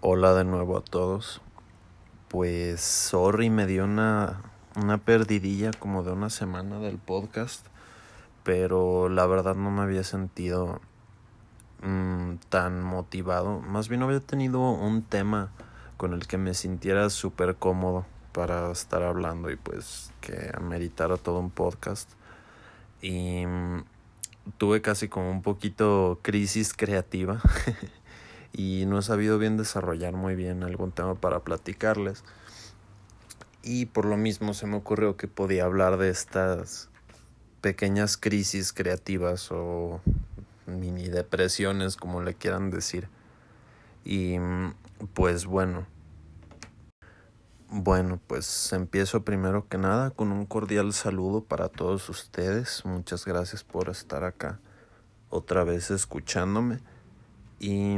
Hola de nuevo a todos. Pues sorry, me dio una, una perdidilla como de una semana del podcast, pero la verdad no me había sentido mmm, tan motivado. Más bien había tenido un tema con el que me sintiera súper cómodo para estar hablando y pues que ameritara todo un podcast. Y mm, tuve casi como un poquito crisis creativa y no he sabido bien desarrollar muy bien algún tema para platicarles. Y por lo mismo se me ocurrió que podía hablar de estas pequeñas crisis creativas o mini depresiones, como le quieran decir. Y pues bueno. Bueno, pues empiezo primero que nada con un cordial saludo para todos ustedes. Muchas gracias por estar acá otra vez escuchándome. Y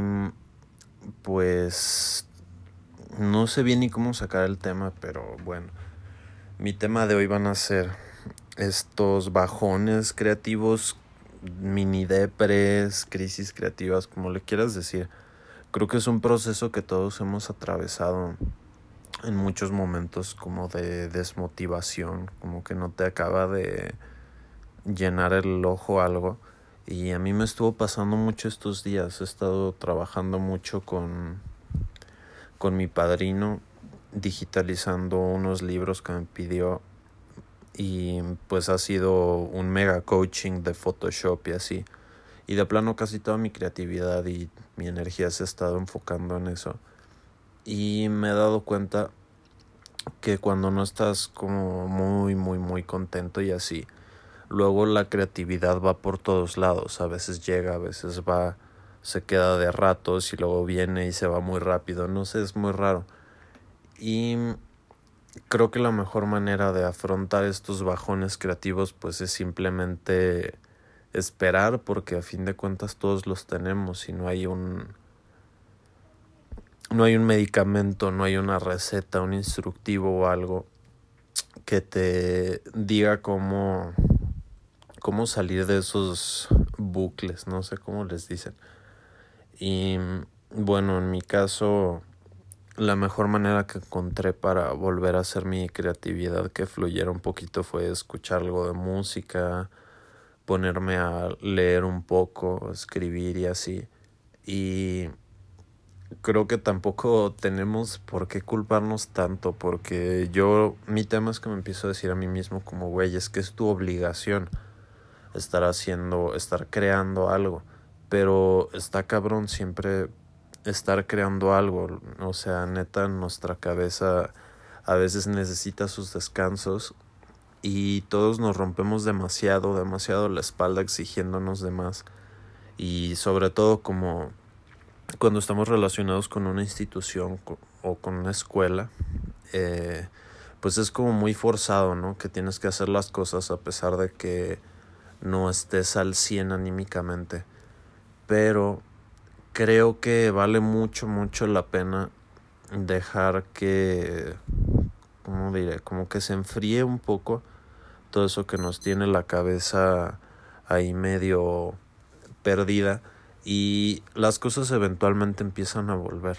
pues no sé bien ni cómo sacar el tema, pero bueno. Mi tema de hoy van a ser estos bajones creativos, mini depres, crisis creativas, como le quieras decir. Creo que es un proceso que todos hemos atravesado en muchos momentos como de desmotivación, como que no te acaba de llenar el ojo algo. Y a mí me estuvo pasando mucho estos días, he estado trabajando mucho con, con mi padrino, digitalizando unos libros que me pidió y pues ha sido un mega coaching de Photoshop y así. Y de plano casi toda mi creatividad y mi energía se ha estado enfocando en eso y me he dado cuenta que cuando no estás como muy muy muy contento y así luego la creatividad va por todos lados. A veces llega a veces va se queda de ratos y luego viene y se va muy rápido. No sé es muy raro. Y creo que la mejor manera de afrontar estos bajones creativos pues es simplemente esperar porque a fin de cuentas todos los tenemos y no hay un no hay un medicamento, no hay una receta, un instructivo o algo que te diga cómo, cómo salir de esos bucles, no sé cómo les dicen. Y bueno, en mi caso, la mejor manera que encontré para volver a hacer mi creatividad que fluyera un poquito fue escuchar algo de música, ponerme a leer un poco, escribir y así. Y creo que tampoco tenemos por qué culparnos tanto, porque yo, mi tema es que me empiezo a decir a mí mismo como, güey, es que es tu obligación estar haciendo, estar creando algo, pero está cabrón siempre estar creando algo, o sea, neta, nuestra cabeza a veces necesita sus descansos y todos nos rompemos demasiado, demasiado la espalda exigiéndonos de más. Y sobre todo como cuando estamos relacionados con una institución o con una escuela, eh, pues es como muy forzado, ¿no? Que tienes que hacer las cosas a pesar de que no estés al 100 anímicamente. Pero creo que vale mucho, mucho la pena dejar que, ¿cómo diré? Como que se enfríe un poco todo eso que nos tiene la cabeza ahí medio perdida y las cosas eventualmente empiezan a volver.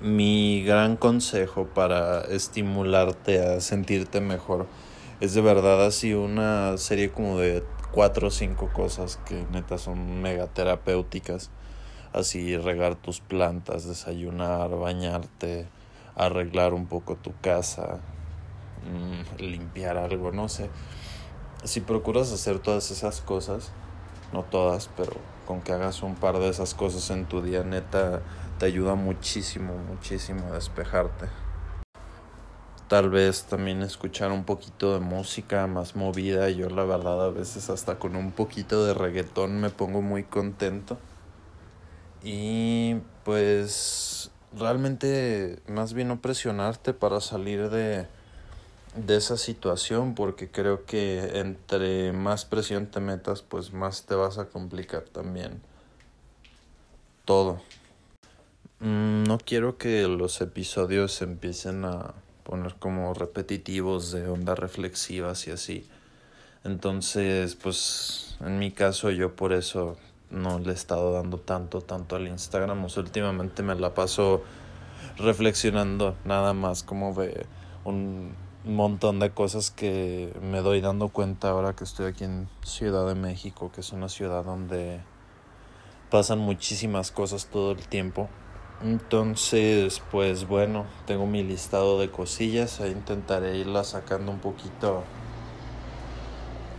Mi gran consejo para estimularte a sentirte mejor es de verdad así una serie como de cuatro o cinco cosas que neta son mega terapéuticas. Así regar tus plantas, desayunar, bañarte, arreglar un poco tu casa, mm, limpiar algo, no sé. Si procuras hacer todas esas cosas, no todas, pero con que hagas un par de esas cosas en tu día, neta, te ayuda muchísimo, muchísimo a despejarte. Tal vez también escuchar un poquito de música más movida. Yo la verdad a veces hasta con un poquito de reggaetón me pongo muy contento. Y pues realmente más bien no presionarte para salir de, de esa situación porque creo que entre más presión te metas pues más te vas a complicar también todo. Mm, no quiero que los episodios empiecen a poner como repetitivos de ondas reflexivas y así. Entonces, pues en mi caso yo por eso no le he estado dando tanto, tanto al Instagram. Últimamente me la paso reflexionando nada más como de un montón de cosas que me doy dando cuenta ahora que estoy aquí en Ciudad de México, que es una ciudad donde pasan muchísimas cosas todo el tiempo. Entonces, pues bueno, tengo mi listado de cosillas, e intentaré irla sacando un poquito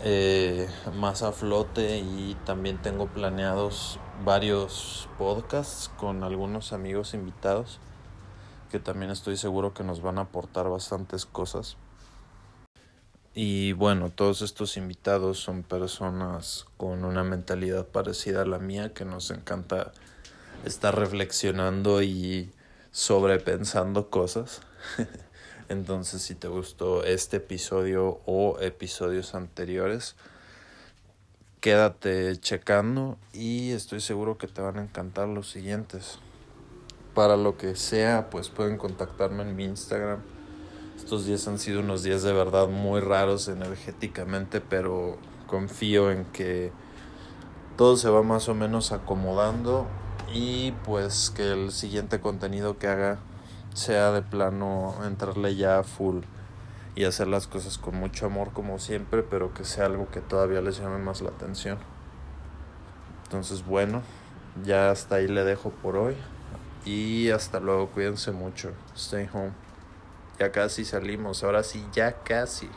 eh, más a flote y también tengo planeados varios podcasts con algunos amigos invitados que también estoy seguro que nos van a aportar bastantes cosas. Y bueno, todos estos invitados son personas con una mentalidad parecida a la mía que nos encanta estar reflexionando y sobrepensando cosas. Entonces, si te gustó este episodio o episodios anteriores, quédate checando y estoy seguro que te van a encantar los siguientes. Para lo que sea, pues pueden contactarme en mi Instagram. Estos días han sido unos días de verdad muy raros energéticamente, pero confío en que todo se va más o menos acomodando y pues que el siguiente contenido que haga sea de plano entrarle ya full y hacer las cosas con mucho amor como siempre, pero que sea algo que todavía les llame más la atención. Entonces bueno, ya hasta ahí le dejo por hoy y hasta luego, cuídense mucho, stay home. Ya casi salimos, ahora sí, ya casi.